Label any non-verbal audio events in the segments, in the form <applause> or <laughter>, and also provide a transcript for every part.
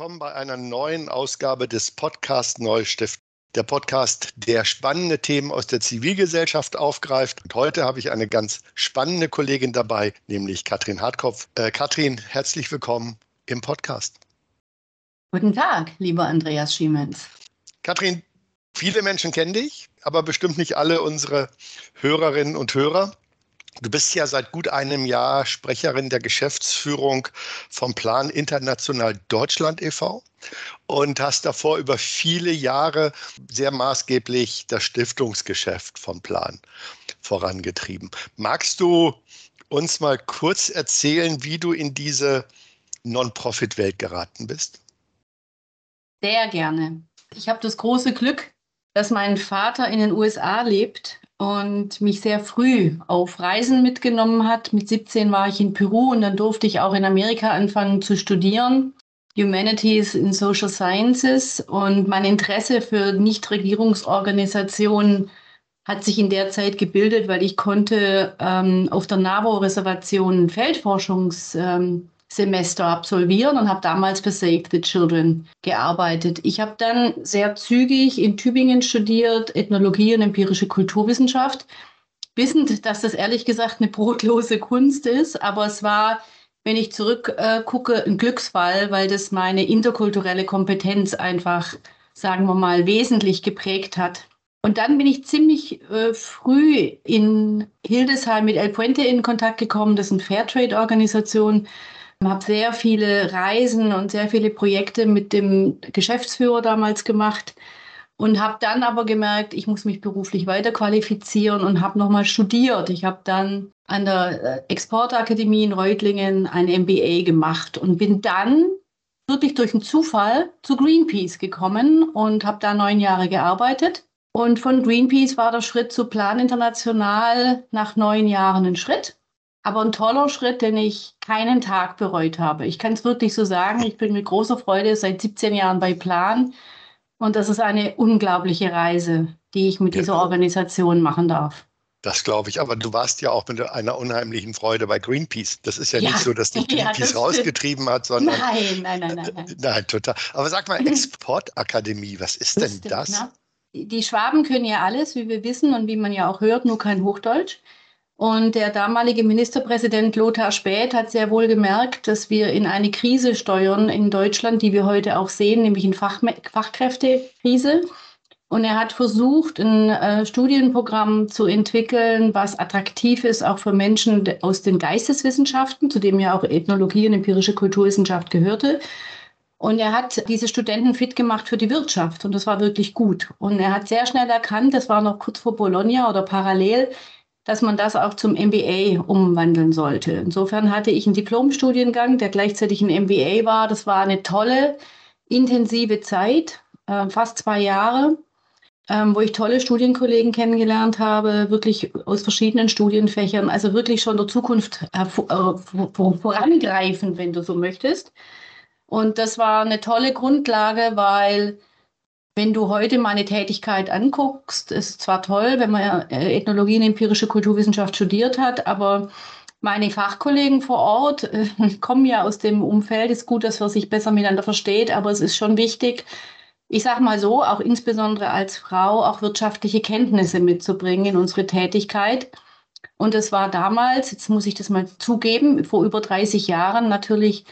Willkommen bei einer neuen Ausgabe des Podcast Neustift. Der Podcast, der spannende Themen aus der Zivilgesellschaft aufgreift. Und heute habe ich eine ganz spannende Kollegin dabei, nämlich Katrin Hartkopf. Äh, Katrin, herzlich willkommen im Podcast. Guten Tag, lieber Andreas Schiemens. Katrin, viele Menschen kennen dich, aber bestimmt nicht alle unsere Hörerinnen und Hörer. Du bist ja seit gut einem Jahr Sprecherin der Geschäftsführung vom Plan International Deutschland e.V. und hast davor über viele Jahre sehr maßgeblich das Stiftungsgeschäft vom Plan vorangetrieben. Magst du uns mal kurz erzählen, wie du in diese Non-Profit-Welt geraten bist? Sehr gerne. Ich habe das große Glück, dass mein Vater in den USA lebt und mich sehr früh auf Reisen mitgenommen hat. Mit 17 war ich in Peru und dann durfte ich auch in Amerika anfangen zu studieren. Humanities in Social Sciences und mein Interesse für Nichtregierungsorganisationen hat sich in der Zeit gebildet, weil ich konnte ähm, auf der NAVO-Reservation Feldforschungs ähm, Semester absolvieren und habe damals für Save the Children gearbeitet. Ich habe dann sehr zügig in Tübingen studiert, Ethnologie und empirische Kulturwissenschaft, wissend, dass das ehrlich gesagt eine brotlose Kunst ist, aber es war, wenn ich zurückgucke, äh, ein Glücksfall, weil das meine interkulturelle Kompetenz einfach, sagen wir mal, wesentlich geprägt hat. Und dann bin ich ziemlich äh, früh in Hildesheim mit El Puente in Kontakt gekommen. Das ist eine Fairtrade-Organisation, habe sehr viele Reisen und sehr viele Projekte mit dem Geschäftsführer damals gemacht und habe dann aber gemerkt, ich muss mich beruflich weiterqualifizieren und habe nochmal studiert. Ich habe dann an der äh, Exportakademie in Reutlingen ein MBA gemacht und bin dann wirklich durch einen Zufall zu Greenpeace gekommen und habe da neun Jahre gearbeitet. Und von Greenpeace war der Schritt zu Plan International nach neun Jahren ein Schritt aber ein toller Schritt, den ich keinen Tag bereut habe. Ich kann es wirklich so sagen. Ich bin mit großer Freude seit 17 Jahren bei Plan. Und das ist eine unglaubliche Reise, die ich mit ja. dieser Organisation machen darf. Das glaube ich, aber du warst ja auch mit einer unheimlichen Freude bei Greenpeace. Das ist ja, ja. nicht so, dass dich <laughs> Greenpeace ja, rausgetrieben hat, sondern. Nein, nein, nein, nein, nein. <laughs> Nein, total. Aber sag mal, <laughs> Exportakademie, was ist denn das? Na, die Schwaben können ja alles, wie wir wissen und wie man ja auch hört, nur kein Hochdeutsch. Und der damalige Ministerpräsident Lothar Späth hat sehr wohl gemerkt, dass wir in eine Krise steuern in Deutschland, die wir heute auch sehen, nämlich in Fach Fachkräftekrise. Und er hat versucht, ein äh, Studienprogramm zu entwickeln, was attraktiv ist, auch für Menschen aus den Geisteswissenschaften, zu dem ja auch Ethnologie und empirische Kulturwissenschaft gehörte. Und er hat diese Studenten fit gemacht für die Wirtschaft. Und das war wirklich gut. Und er hat sehr schnell erkannt, das war noch kurz vor Bologna oder parallel, dass man das auch zum MBA umwandeln sollte. Insofern hatte ich einen Diplomstudiengang, der gleichzeitig ein MBA war. Das war eine tolle, intensive Zeit, äh, fast zwei Jahre, ähm, wo ich tolle Studienkollegen kennengelernt habe, wirklich aus verschiedenen Studienfächern, also wirklich schon der Zukunft äh, vorangreifen, wenn du so möchtest. Und das war eine tolle Grundlage, weil wenn du heute meine Tätigkeit anguckst, ist zwar toll, wenn man äh, Ethnologie und empirische Kulturwissenschaft studiert hat, aber meine Fachkollegen vor Ort äh, <laughs> kommen ja aus dem Umfeld. Ist gut, dass man sich besser miteinander versteht, aber es ist schon wichtig, ich sage mal so, auch insbesondere als Frau, auch wirtschaftliche Kenntnisse mitzubringen in unsere Tätigkeit. Und es war damals, jetzt muss ich das mal zugeben, vor über 30 Jahren natürlich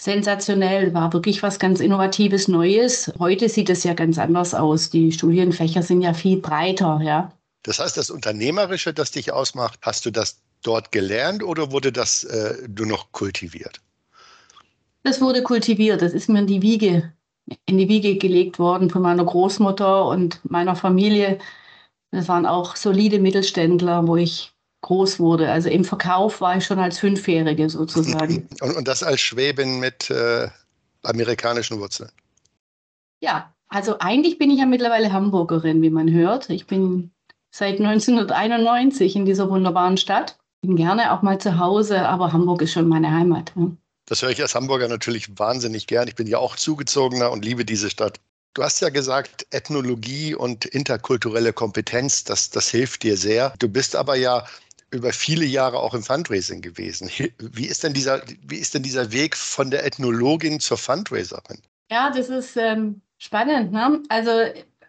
sensationell, war wirklich was ganz Innovatives, Neues. Heute sieht es ja ganz anders aus. Die Studienfächer sind ja viel breiter, ja. Das heißt, das Unternehmerische, das dich ausmacht, hast du das dort gelernt oder wurde das äh, nur noch kultiviert? Das wurde kultiviert. Das ist mir in die Wiege, in die Wiege gelegt worden von meiner Großmutter und meiner Familie. Das waren auch solide Mittelständler, wo ich groß wurde. Also im Verkauf war ich schon als Fünfjährige sozusagen. <clears throat> Und, und das als Schwäbin mit äh, amerikanischen Wurzeln? Ja, also eigentlich bin ich ja mittlerweile Hamburgerin, wie man hört. Ich bin seit 1991 in dieser wunderbaren Stadt. Bin gerne auch mal zu Hause, aber Hamburg ist schon meine Heimat. Ja. Das höre ich als Hamburger natürlich wahnsinnig gern. Ich bin ja auch zugezogener und liebe diese Stadt. Du hast ja gesagt, Ethnologie und interkulturelle Kompetenz, das, das hilft dir sehr. Du bist aber ja über viele Jahre auch im Fundraising gewesen. Wie ist denn dieser, wie ist denn dieser Weg von der Ethnologin zur Fundraiserin? Ja, das ist ähm, spannend. Ne? Also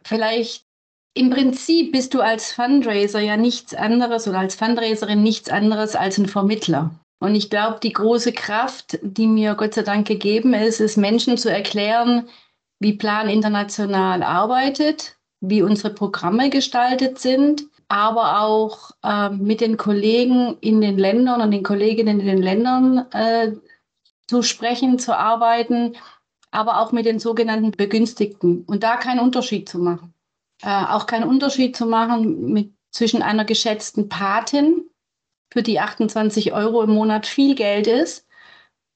vielleicht im Prinzip bist du als Fundraiser ja nichts anderes oder als Fundraiserin nichts anderes als ein Vermittler. Und ich glaube, die große Kraft, die mir Gott sei Dank gegeben ist, ist Menschen zu erklären, wie Plan international arbeitet, wie unsere Programme gestaltet sind, aber auch äh, mit den Kollegen in den Ländern und den Kolleginnen in den Ländern äh, zu sprechen, zu arbeiten, aber auch mit den sogenannten Begünstigten und da keinen Unterschied zu machen. Äh, auch keinen Unterschied zu machen mit, zwischen einer geschätzten Patin, für die 28 Euro im Monat viel Geld ist,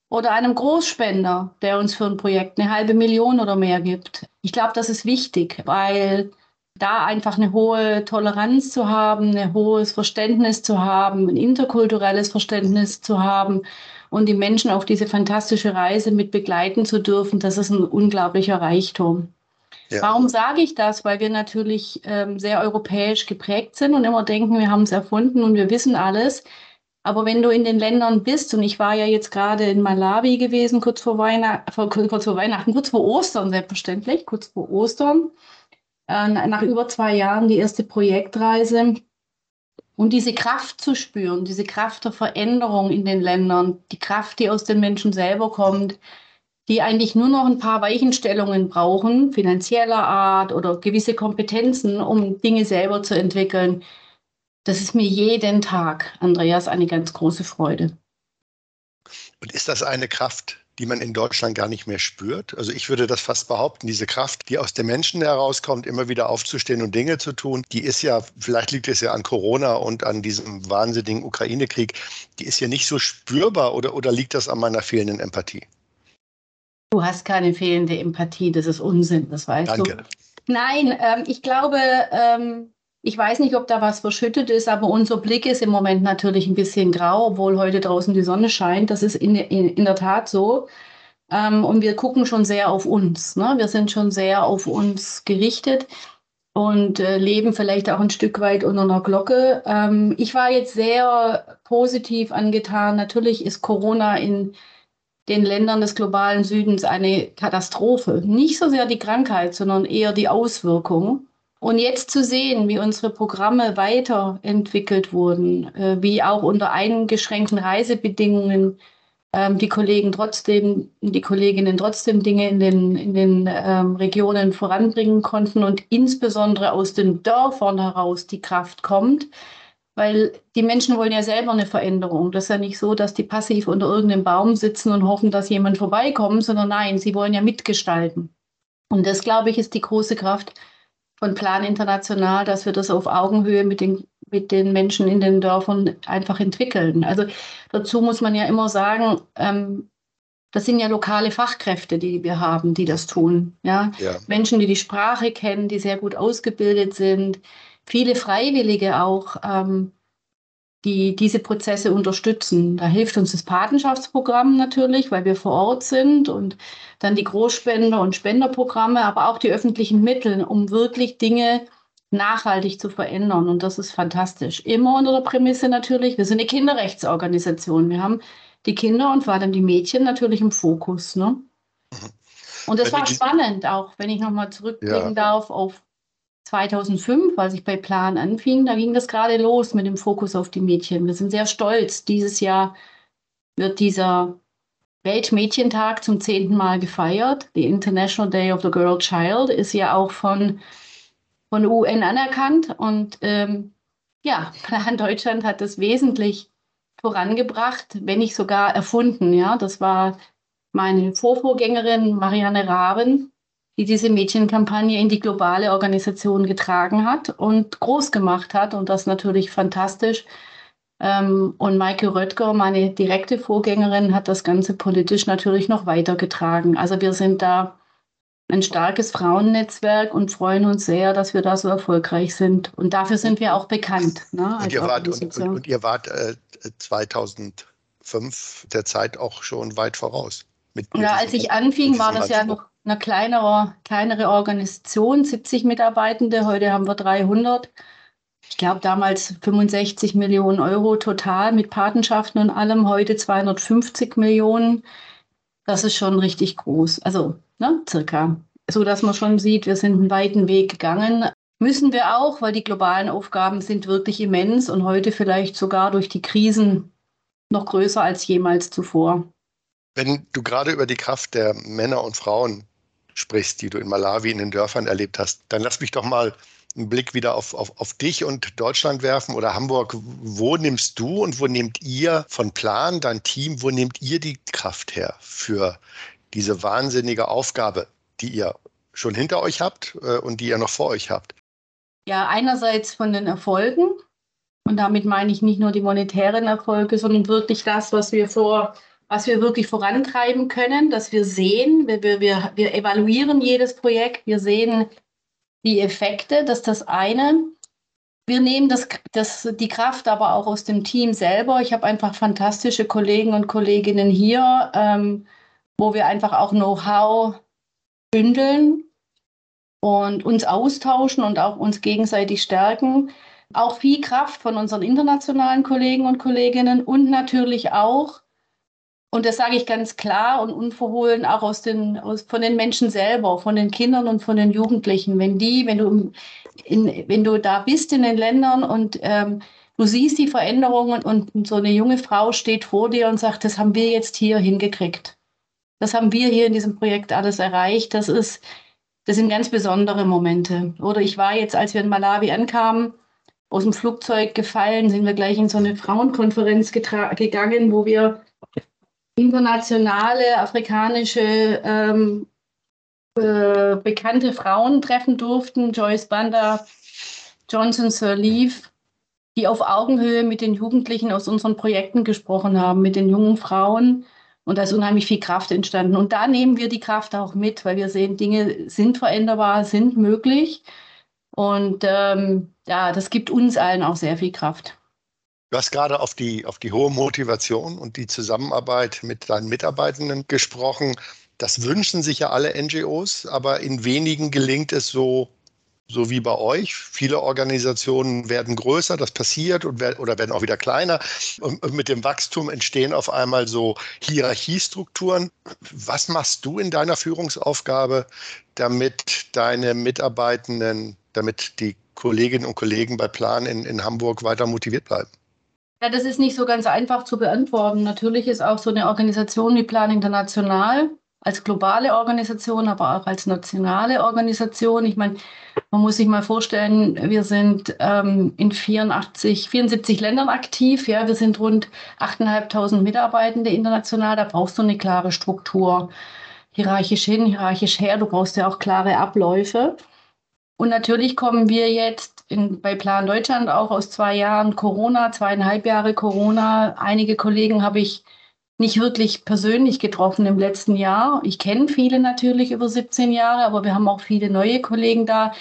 oder einem Großspender, der uns für ein Projekt eine halbe Million oder mehr gibt. Ich glaube, das ist wichtig, weil da einfach eine hohe Toleranz zu haben, ein hohes Verständnis zu haben, ein interkulturelles Verständnis zu haben und die Menschen auf diese fantastische Reise mit begleiten zu dürfen, das ist ein unglaublicher Reichtum. Ja. Warum sage ich das? Weil wir natürlich ähm, sehr europäisch geprägt sind und immer denken, wir haben es erfunden und wir wissen alles. Aber wenn du in den Ländern bist, und ich war ja jetzt gerade in Malawi gewesen, kurz vor, Weihnacht, kurz vor Weihnachten, kurz vor Ostern selbstverständlich, kurz vor Ostern, äh, nach über zwei Jahren die erste Projektreise. Und diese Kraft zu spüren, diese Kraft der Veränderung in den Ländern, die Kraft, die aus den Menschen selber kommt, die eigentlich nur noch ein paar Weichenstellungen brauchen, finanzieller Art oder gewisse Kompetenzen, um Dinge selber zu entwickeln. Das ist mir jeden Tag, Andreas, eine ganz große Freude. Und ist das eine Kraft, die man in Deutschland gar nicht mehr spürt. Also ich würde das fast behaupten, diese Kraft, die aus den Menschen herauskommt, immer wieder aufzustehen und Dinge zu tun, die ist ja, vielleicht liegt es ja an Corona und an diesem wahnsinnigen Ukraine-Krieg, die ist ja nicht so spürbar oder, oder liegt das an meiner fehlenden Empathie? Du hast keine fehlende Empathie, das ist Unsinn, das weißt Danke. du. Nein, ähm, ich glaube, ähm, ich weiß nicht, ob da was verschüttet ist, aber unser Blick ist im Moment natürlich ein bisschen grau, obwohl heute draußen die Sonne scheint. Das ist in, in, in der Tat so. Ähm, und wir gucken schon sehr auf uns. Ne? Wir sind schon sehr auf uns gerichtet und äh, leben vielleicht auch ein Stück weit unter einer Glocke. Ähm, ich war jetzt sehr positiv angetan. Natürlich ist Corona in den Ländern des globalen Südens eine Katastrophe. Nicht so sehr die Krankheit, sondern eher die Auswirkungen. Und jetzt zu sehen, wie unsere Programme weiterentwickelt wurden, äh, wie auch unter eingeschränkten Reisebedingungen ähm, die Kollegen trotzdem, die Kolleginnen trotzdem Dinge in den, in den ähm, Regionen voranbringen konnten und insbesondere aus den Dörfern heraus die Kraft kommt, weil die Menschen wollen ja selber eine Veränderung. Das ist ja nicht so, dass die passiv unter irgendeinem Baum sitzen und hoffen, dass jemand vorbeikommt, sondern nein, sie wollen ja mitgestalten. Und das, glaube ich, ist die große Kraft, von Plan International, dass wir das auf Augenhöhe mit den, mit den Menschen in den Dörfern einfach entwickeln. Also dazu muss man ja immer sagen, ähm, das sind ja lokale Fachkräfte, die wir haben, die das tun. Ja? ja? Menschen, die die Sprache kennen, die sehr gut ausgebildet sind, viele Freiwillige auch, ähm, die diese Prozesse unterstützen. Da hilft uns das Patenschaftsprogramm natürlich, weil wir vor Ort sind und dann die Großspender- und Spenderprogramme, aber auch die öffentlichen Mittel, um wirklich Dinge nachhaltig zu verändern. Und das ist fantastisch. Immer unter der Prämisse natürlich, wir sind eine Kinderrechtsorganisation. Wir haben die Kinder und vor allem die Mädchen natürlich im Fokus. Ne? Mhm. Und das war spannend, auch wenn ich nochmal zurückblicken ja. darf auf 2005, als ich bei Plan anfing, da ging das gerade los mit dem Fokus auf die Mädchen. Wir sind sehr stolz. Dieses Jahr wird dieser Weltmädchentag zum zehnten Mal gefeiert. Die International Day of the Girl Child ist ja auch von, von UN anerkannt. Und ähm, ja, <laughs> Plan Deutschland hat das wesentlich vorangebracht, wenn nicht sogar erfunden. Ja, das war meine Vorvorgängerin Marianne Raben, die diese Mädchenkampagne in die globale Organisation getragen hat und groß gemacht hat. Und das natürlich fantastisch. Ähm, und Maike Röttger, meine direkte Vorgängerin, hat das Ganze politisch natürlich noch weitergetragen. Also wir sind da ein starkes Frauennetzwerk und freuen uns sehr, dass wir da so erfolgreich sind. Und dafür sind wir auch bekannt. Ne, und, ihr wart, und, und, und, ihr wart, äh, 2005 der Zeit auch schon weit voraus. Mit, mit ja, als ich anfing, war das ja noch eine kleinere, kleinere Organisation, 70 Mitarbeitende. Heute haben wir 300. ich glaube damals 65 Millionen Euro total mit Patenschaften und allem, heute 250 Millionen. Das ist schon richtig groß. Also, ne, circa. So dass man schon sieht, wir sind einen weiten Weg gegangen. Müssen wir auch, weil die globalen Aufgaben sind wirklich immens und heute vielleicht sogar durch die Krisen noch größer als jemals zuvor. Wenn du gerade über die Kraft der Männer und Frauen sprichst, die du in Malawi in den Dörfern erlebt hast, dann lass mich doch mal einen Blick wieder auf, auf, auf dich und Deutschland werfen oder Hamburg. Wo nimmst du und wo nehmt ihr von Plan, dein Team, wo nehmt ihr die Kraft her für diese wahnsinnige Aufgabe, die ihr schon hinter euch habt äh, und die ihr noch vor euch habt? Ja, einerseits von den Erfolgen. Und damit meine ich nicht nur die monetären Erfolge, sondern wirklich das, was wir vor was wir wirklich vorantreiben können, dass wir sehen, wir, wir, wir evaluieren jedes Projekt, wir sehen die Effekte, dass das eine. Wir nehmen das, das, die Kraft aber auch aus dem Team selber. Ich habe einfach fantastische Kollegen und Kolleginnen hier, ähm, wo wir einfach auch Know-how bündeln und uns austauschen und auch uns gegenseitig stärken. Auch viel Kraft von unseren internationalen Kollegen und Kolleginnen und natürlich auch und das sage ich ganz klar und unverhohlen auch aus den, aus, von den Menschen selber, von den Kindern und von den Jugendlichen. Wenn die, wenn du, in, wenn du da bist in den Ländern und ähm, du siehst die Veränderungen und so eine junge Frau steht vor dir und sagt, das haben wir jetzt hier hingekriegt. Das haben wir hier in diesem Projekt alles erreicht. Das ist, das sind ganz besondere Momente. Oder ich war jetzt, als wir in Malawi ankamen, aus dem Flugzeug gefallen, sind wir gleich in so eine Frauenkonferenz gegangen, wo wir internationale afrikanische ähm, äh, bekannte Frauen treffen durften, Joyce Banda, Johnson Sirleaf, die auf Augenhöhe mit den Jugendlichen aus unseren Projekten gesprochen haben, mit den jungen Frauen. Und da ist unheimlich viel Kraft entstanden. Und da nehmen wir die Kraft auch mit, weil wir sehen, Dinge sind veränderbar, sind möglich. Und ähm, ja, das gibt uns allen auch sehr viel Kraft. Du hast gerade auf die, auf die hohe Motivation und die Zusammenarbeit mit deinen Mitarbeitenden gesprochen. Das wünschen sich ja alle NGOs, aber in wenigen gelingt es so, so wie bei euch. Viele Organisationen werden größer, das passiert und oder werden auch wieder kleiner. Und mit dem Wachstum entstehen auf einmal so Hierarchiestrukturen. Was machst du in deiner Führungsaufgabe, damit deine Mitarbeitenden, damit die Kolleginnen und Kollegen bei Plan in, in Hamburg weiter motiviert bleiben? Ja, das ist nicht so ganz einfach zu beantworten. Natürlich ist auch so eine Organisation wie Plan International als globale Organisation, aber auch als nationale Organisation. Ich meine, man muss sich mal vorstellen, wir sind ähm, in 84, 74 Ländern aktiv. Ja, wir sind rund 8.500 Mitarbeitende international. Da brauchst du eine klare Struktur. Hierarchisch hin, hierarchisch her. Du brauchst ja auch klare Abläufe. Und natürlich kommen wir jetzt in, bei Plan Deutschland auch aus zwei Jahren Corona, zweieinhalb Jahre Corona. Einige Kollegen habe ich nicht wirklich persönlich getroffen im letzten Jahr. Ich kenne viele natürlich über 17 Jahre, aber wir haben auch viele neue Kollegen da.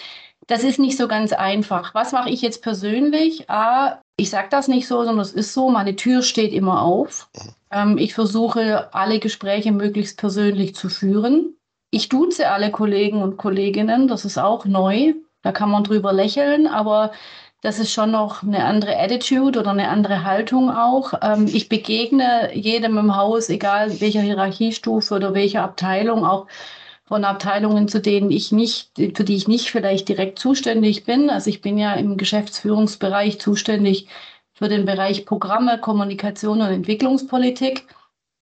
Das ist nicht so ganz einfach. Was mache ich jetzt persönlich? A, ich sage das nicht so, sondern es ist so, meine Tür steht immer auf. Ähm, ich versuche, alle Gespräche möglichst persönlich zu führen. Ich duze alle Kollegen und Kolleginnen, das ist auch neu. Da kann man drüber lächeln, aber das ist schon noch eine andere Attitude oder eine andere Haltung auch. Ähm, ich begegne jedem im Haus, egal welcher Hierarchiestufe oder welcher Abteilung, auch von Abteilungen, zu denen ich nicht, für die ich nicht vielleicht direkt zuständig bin. Also ich bin ja im Geschäftsführungsbereich zuständig für den Bereich Programme, Kommunikation und Entwicklungspolitik.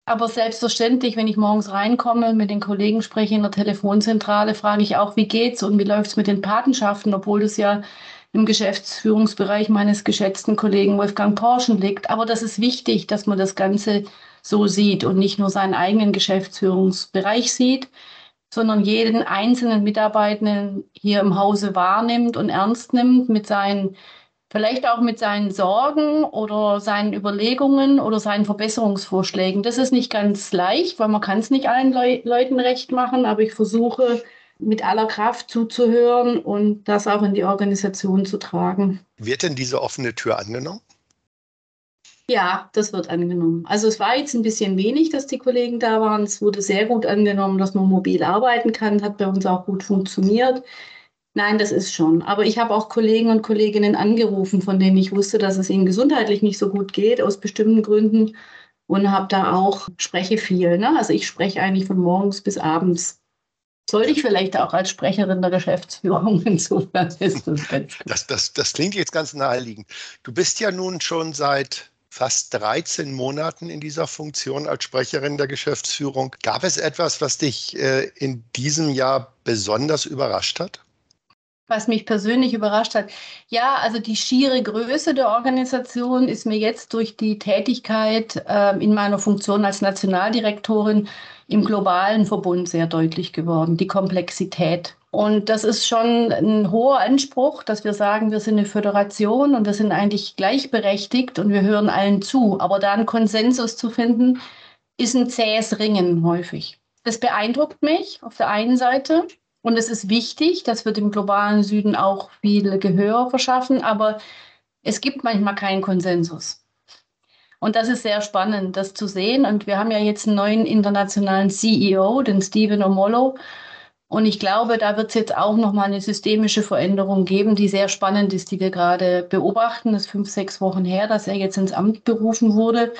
Aber selbstverständlich, wenn ich morgens reinkomme, mit den Kollegen spreche in der Telefonzentrale, frage ich auch, wie geht's und wie läuft's mit den Patenschaften, obwohl das ja im Geschäftsführungsbereich meines geschätzten Kollegen Wolfgang Porschen liegt. Aber das ist wichtig, dass man das Ganze so sieht und nicht nur seinen eigenen Geschäftsführungsbereich sieht, sondern jeden einzelnen Mitarbeitenden hier im Hause wahrnimmt und ernst nimmt mit seinen Vielleicht auch mit seinen Sorgen oder seinen Überlegungen oder seinen Verbesserungsvorschlägen. Das ist nicht ganz leicht, weil man kann es nicht allen Le Leuten recht machen, aber ich versuche mit aller Kraft zuzuhören und das auch in die Organisation zu tragen. Wird denn diese offene Tür angenommen? Ja, das wird angenommen. Also es war jetzt ein bisschen wenig, dass die Kollegen da waren. Es wurde sehr gut angenommen, dass man mobil arbeiten kann, hat bei uns auch gut funktioniert. Nein, das ist schon. Aber ich habe auch Kollegen und Kolleginnen angerufen, von denen ich wusste, dass es ihnen gesundheitlich nicht so gut geht, aus bestimmten Gründen. Und habe da auch, spreche viel. Ne? Also ich spreche eigentlich von morgens bis abends. Sollte ich vielleicht auch als Sprecherin der Geschäftsführung <laughs> das das, das, das klingt jetzt ganz naheliegend. Du bist ja nun schon seit fast 13 Monaten in dieser Funktion als Sprecherin der Geschäftsführung. Gab es etwas, was dich äh, in diesem Jahr besonders überrascht hat? Was mich persönlich überrascht hat. Ja, also die schiere Größe der Organisation ist mir jetzt durch die Tätigkeit äh, in meiner Funktion als Nationaldirektorin im globalen Verbund sehr deutlich geworden, die Komplexität. Und das ist schon ein hoher Anspruch, dass wir sagen, wir sind eine Föderation und wir sind eigentlich gleichberechtigt und wir hören allen zu. Aber da einen Konsensus zu finden, ist ein zähes Ringen häufig. Das beeindruckt mich auf der einen Seite. Und es ist wichtig, dass wir dem globalen Süden auch viel Gehör verschaffen, aber es gibt manchmal keinen Konsensus. Und das ist sehr spannend, das zu sehen. Und wir haben ja jetzt einen neuen internationalen CEO, den Stephen Omolo. Und ich glaube, da wird es jetzt auch nochmal eine systemische Veränderung geben, die sehr spannend ist, die wir gerade beobachten. Das ist fünf, sechs Wochen her, dass er jetzt ins Amt berufen wurde.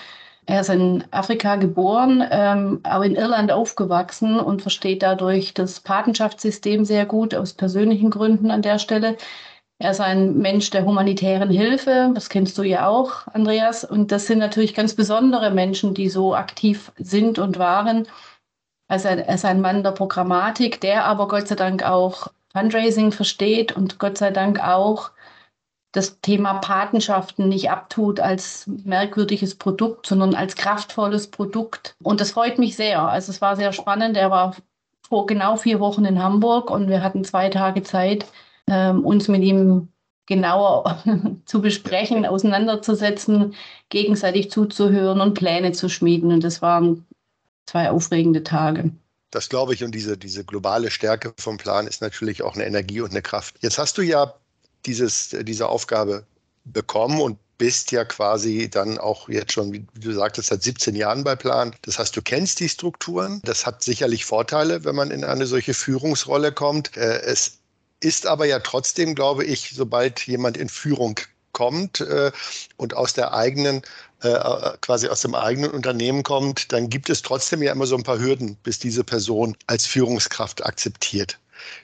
Er ist in Afrika geboren, ähm, aber in Irland aufgewachsen und versteht dadurch das Patenschaftssystem sehr gut aus persönlichen Gründen an der Stelle. Er ist ein Mensch der humanitären Hilfe, das kennst du ja auch, Andreas. Und das sind natürlich ganz besondere Menschen, die so aktiv sind und waren. Also er ist ein Mann der Programmatik, der aber Gott sei Dank auch Fundraising versteht und Gott sei Dank auch das Thema Patenschaften nicht abtut als merkwürdiges Produkt, sondern als kraftvolles Produkt. Und das freut mich sehr. Also es war sehr spannend. Er war vor genau vier Wochen in Hamburg und wir hatten zwei Tage Zeit, ähm, uns mit ihm genauer <laughs> zu besprechen, auseinanderzusetzen, gegenseitig zuzuhören und Pläne zu schmieden. Und das waren zwei aufregende Tage. Das glaube ich und diese, diese globale Stärke vom Plan ist natürlich auch eine Energie und eine Kraft. Jetzt hast du ja dieses, diese Aufgabe bekommen und bist ja quasi dann auch jetzt schon, wie du sagtest, seit 17 Jahren bei Plan. Das heißt, du kennst die Strukturen. Das hat sicherlich Vorteile, wenn man in eine solche Führungsrolle kommt. Äh, es ist aber ja trotzdem, glaube ich, sobald jemand in Führung kommt äh, und aus der eigenen äh, quasi aus dem eigenen Unternehmen kommt, dann gibt es trotzdem ja immer so ein paar Hürden, bis diese Person als Führungskraft akzeptiert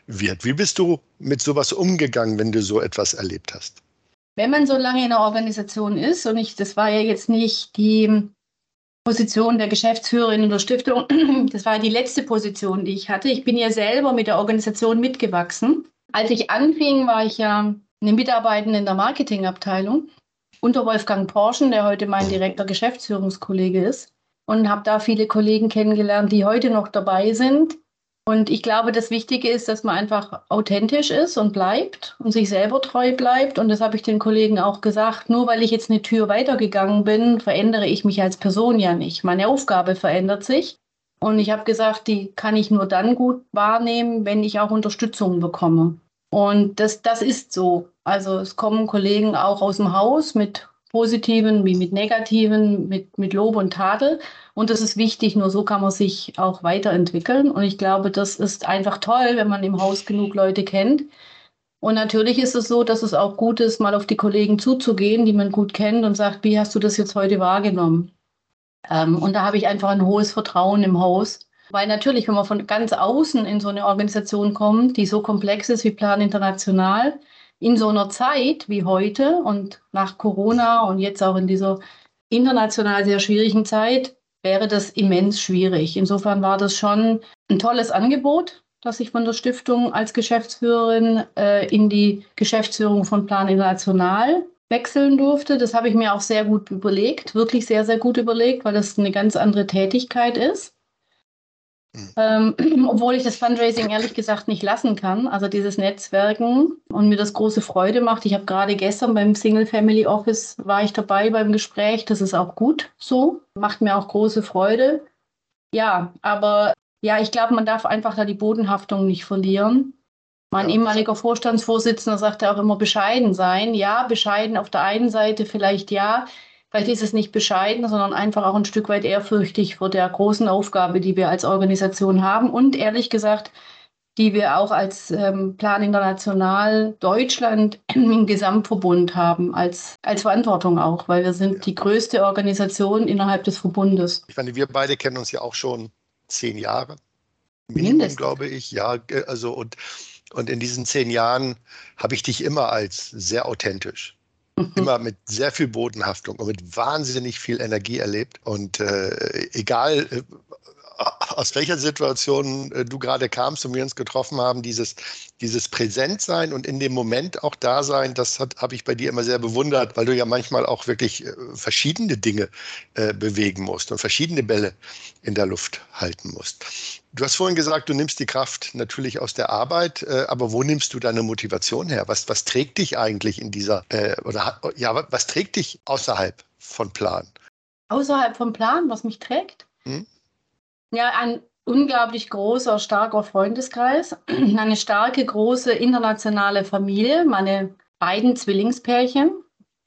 wird. Wie bist du mit sowas umgegangen, wenn du so etwas erlebt hast? Wenn man so lange in einer Organisation ist, und ich, das war ja jetzt nicht die Position der Geschäftsführerin in der Stiftung, <clears throat> das war die letzte Position, die ich hatte. Ich bin ja selber mit der Organisation mitgewachsen. Als ich anfing, war ich ja eine Mitarbeitende in der Marketingabteilung unter Wolfgang Porschen, der heute mein direkter Geschäftsführungskollege ist. Und habe da viele Kollegen kennengelernt, die heute noch dabei sind, und ich glaube, das Wichtige ist, dass man einfach authentisch ist und bleibt und sich selber treu bleibt. Und das habe ich den Kollegen auch gesagt. Nur weil ich jetzt eine Tür weitergegangen bin, verändere ich mich als Person ja nicht. Meine Aufgabe verändert sich. Und ich habe gesagt, die kann ich nur dann gut wahrnehmen, wenn ich auch Unterstützung bekomme. Und das, das ist so. Also es kommen Kollegen auch aus dem Haus mit positiven wie mit negativen, mit, mit Lob und Tadel. Und das ist wichtig, nur so kann man sich auch weiterentwickeln. Und ich glaube, das ist einfach toll, wenn man im Haus genug Leute kennt. Und natürlich ist es so, dass es auch gut ist, mal auf die Kollegen zuzugehen, die man gut kennt und sagt, wie hast du das jetzt heute wahrgenommen? Ähm, und da habe ich einfach ein hohes Vertrauen im Haus. Weil natürlich, wenn man von ganz außen in so eine Organisation kommt, die so komplex ist wie Plan International, in so einer Zeit wie heute und nach Corona und jetzt auch in dieser international sehr schwierigen Zeit wäre das immens schwierig. Insofern war das schon ein tolles Angebot, dass ich von der Stiftung als Geschäftsführerin äh, in die Geschäftsführung von Plan International wechseln durfte. Das habe ich mir auch sehr gut überlegt, wirklich sehr, sehr gut überlegt, weil das eine ganz andere Tätigkeit ist. Ähm, <clears throat> obwohl ich das Fundraising ehrlich gesagt nicht lassen kann, also dieses Netzwerken und mir das große Freude macht. Ich habe gerade gestern beim Single Family Office war ich dabei beim Gespräch. Das ist auch gut so, macht mir auch große Freude. Ja, aber ja, ich glaube, man darf einfach da die Bodenhaftung nicht verlieren. Mein ehemaliger Vorstandsvorsitzender sagte auch immer bescheiden sein. Ja, bescheiden auf der einen Seite vielleicht ja. Vielleicht ist es nicht bescheiden, sondern einfach auch ein Stück weit ehrfürchtig vor der großen Aufgabe, die wir als Organisation haben. Und ehrlich gesagt, die wir auch als ähm, Plan International Deutschland <clears throat> im Gesamtverbund haben, als, als Verantwortung auch, weil wir sind ja. die größte Organisation innerhalb des Verbundes. Ich meine, wir beide kennen uns ja auch schon zehn Jahre. Minimum, Mindest. glaube ich. Ja, also und, und in diesen zehn Jahren habe ich dich immer als sehr authentisch. Immer mit sehr viel Bodenhaftung und mit wahnsinnig viel Energie erlebt. Und äh, egal, äh, aus welcher Situation äh, du gerade kamst und wir uns getroffen haben, dieses, dieses Präsentsein und in dem Moment auch da sein, das habe ich bei dir immer sehr bewundert, weil du ja manchmal auch wirklich äh, verschiedene Dinge äh, bewegen musst und verschiedene Bälle in der Luft halten musst. Du hast vorhin gesagt, du nimmst die Kraft natürlich aus der Arbeit, äh, aber wo nimmst du deine Motivation her? Was, was trägt dich eigentlich in dieser, äh, oder ja, was trägt dich außerhalb von Plan? Außerhalb vom Plan, was mich trägt? Hm? Ja, ein unglaublich großer, starker Freundeskreis, <clears throat> eine starke, große internationale Familie, meine beiden Zwillingspärchen.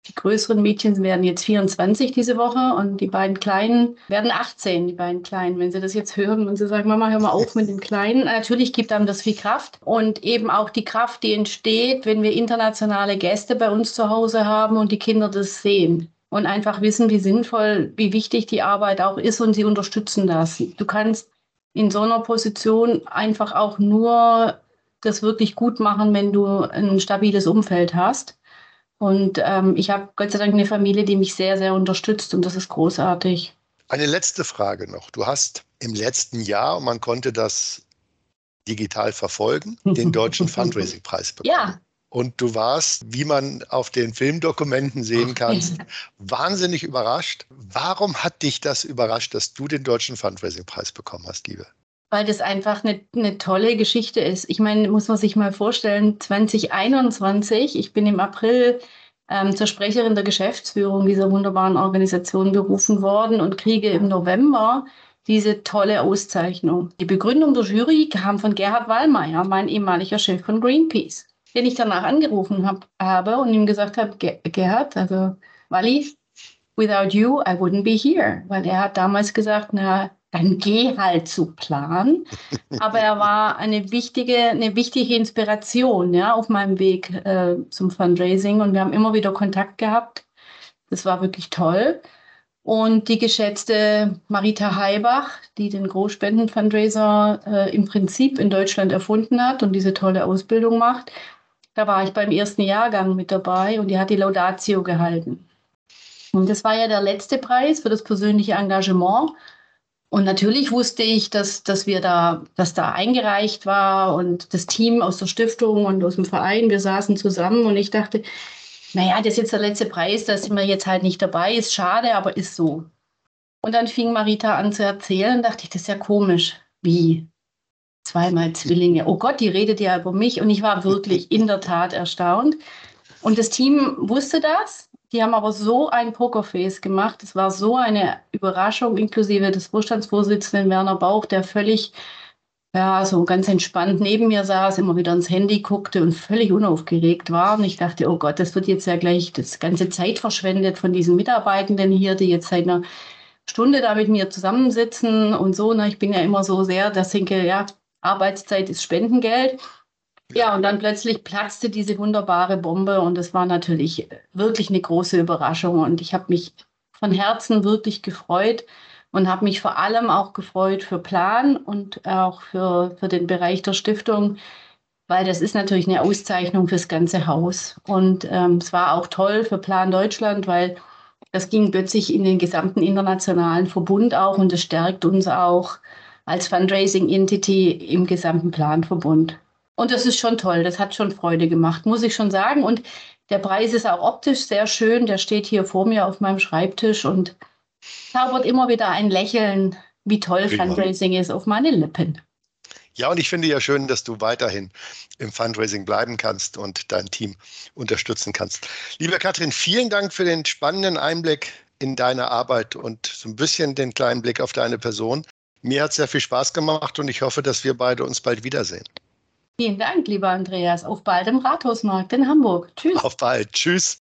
Die größeren Mädchen werden jetzt 24 diese Woche und die beiden Kleinen werden 18, die beiden Kleinen. Wenn sie das jetzt hören und sie sagen, Mama, hör mal auf mit dem Kleinen. Natürlich gibt einem das viel Kraft und eben auch die Kraft, die entsteht, wenn wir internationale Gäste bei uns zu Hause haben und die Kinder das sehen und einfach wissen, wie sinnvoll, wie wichtig die Arbeit auch ist und sie unterstützen das. Du kannst in so einer Position einfach auch nur das wirklich gut machen, wenn du ein stabiles Umfeld hast. Und ähm, ich habe Gott sei Dank eine Familie, die mich sehr, sehr unterstützt und das ist großartig. Eine letzte Frage noch. Du hast im letzten Jahr, man konnte das digital verfolgen, den <laughs> Deutschen Fundraising-Preis bekommen. Ja, und du warst, wie man auf den Filmdokumenten sehen kann, <laughs> wahnsinnig überrascht. Warum hat dich das überrascht, dass du den Deutschen Fundraising-Preis bekommen hast, Liebe? Weil das einfach eine, eine tolle Geschichte ist. Ich meine, muss man sich mal vorstellen, 2021, ich bin im April ähm, zur Sprecherin der Geschäftsführung dieser wunderbaren Organisation berufen worden und kriege im November diese tolle Auszeichnung. Die Begründung der Jury kam von Gerhard Wallmeier, mein ehemaliger Chef von Greenpeace den ich danach angerufen hab, habe und ihm gesagt habe, Gerhard, also Wally, without you, I wouldn't be here. Weil er hat damals gesagt, na, dann geh halt zu Plan. <laughs> Aber er war eine wichtige, eine wichtige Inspiration ja, auf meinem Weg äh, zum Fundraising und wir haben immer wieder Kontakt gehabt. Das war wirklich toll. Und die geschätzte Marita Heibach, die den Großspenden-Fundraiser äh, im Prinzip in Deutschland erfunden hat und diese tolle Ausbildung macht, da war ich beim ersten Jahrgang mit dabei und die hat die Laudatio gehalten. Und das war ja der letzte Preis für das persönliche Engagement. Und natürlich wusste ich, dass, dass wir da, dass da eingereicht war und das Team aus der Stiftung und aus dem Verein, wir saßen zusammen und ich dachte, naja, das ist jetzt der letzte Preis, da sind wir jetzt halt nicht dabei, ist schade, aber ist so. Und dann fing Marita an zu erzählen, dachte ich, das ist ja komisch. Wie? Zweimal Zwillinge. Oh Gott, die redet ja über mich. Und ich war wirklich in der Tat erstaunt. Und das Team wusste das. Die haben aber so ein Pokerface gemacht. Es war so eine Überraschung, inklusive des Vorstandsvorsitzenden Werner Bauch, der völlig, ja, so ganz entspannt neben mir saß, immer wieder ins Handy guckte und völlig unaufgeregt war. Und ich dachte, oh Gott, das wird jetzt ja gleich das ganze Zeit verschwendet von diesen Mitarbeitenden hier, die jetzt seit einer Stunde da mit mir zusammensitzen und so. Ich bin ja immer so sehr, dass ich denke, ja, Arbeitszeit ist Spendengeld. Ja, und dann plötzlich platzte diese wunderbare Bombe und es war natürlich wirklich eine große Überraschung und ich habe mich von Herzen wirklich gefreut und habe mich vor allem auch gefreut für Plan und auch für, für den Bereich der Stiftung, weil das ist natürlich eine Auszeichnung fürs ganze Haus. Und ähm, es war auch toll für Plan Deutschland, weil das ging plötzlich in den gesamten internationalen Verbund auch und es stärkt uns auch als Fundraising-Entity im gesamten Planverbund. Und das ist schon toll, das hat schon Freude gemacht, muss ich schon sagen. Und der Preis ist auch optisch sehr schön, der steht hier vor mir auf meinem Schreibtisch und zaubert immer wieder ein Lächeln, wie toll Prima. Fundraising ist, auf meine Lippen. Ja, und ich finde ja schön, dass du weiterhin im Fundraising bleiben kannst und dein Team unterstützen kannst. Liebe Katrin, vielen Dank für den spannenden Einblick in deine Arbeit und so ein bisschen den kleinen Blick auf deine Person. Mir hat es sehr viel Spaß gemacht und ich hoffe, dass wir beide uns bald wiedersehen. Vielen Dank, lieber Andreas. Auf bald im Rathausmarkt in Hamburg. Tschüss. Auf bald. Tschüss.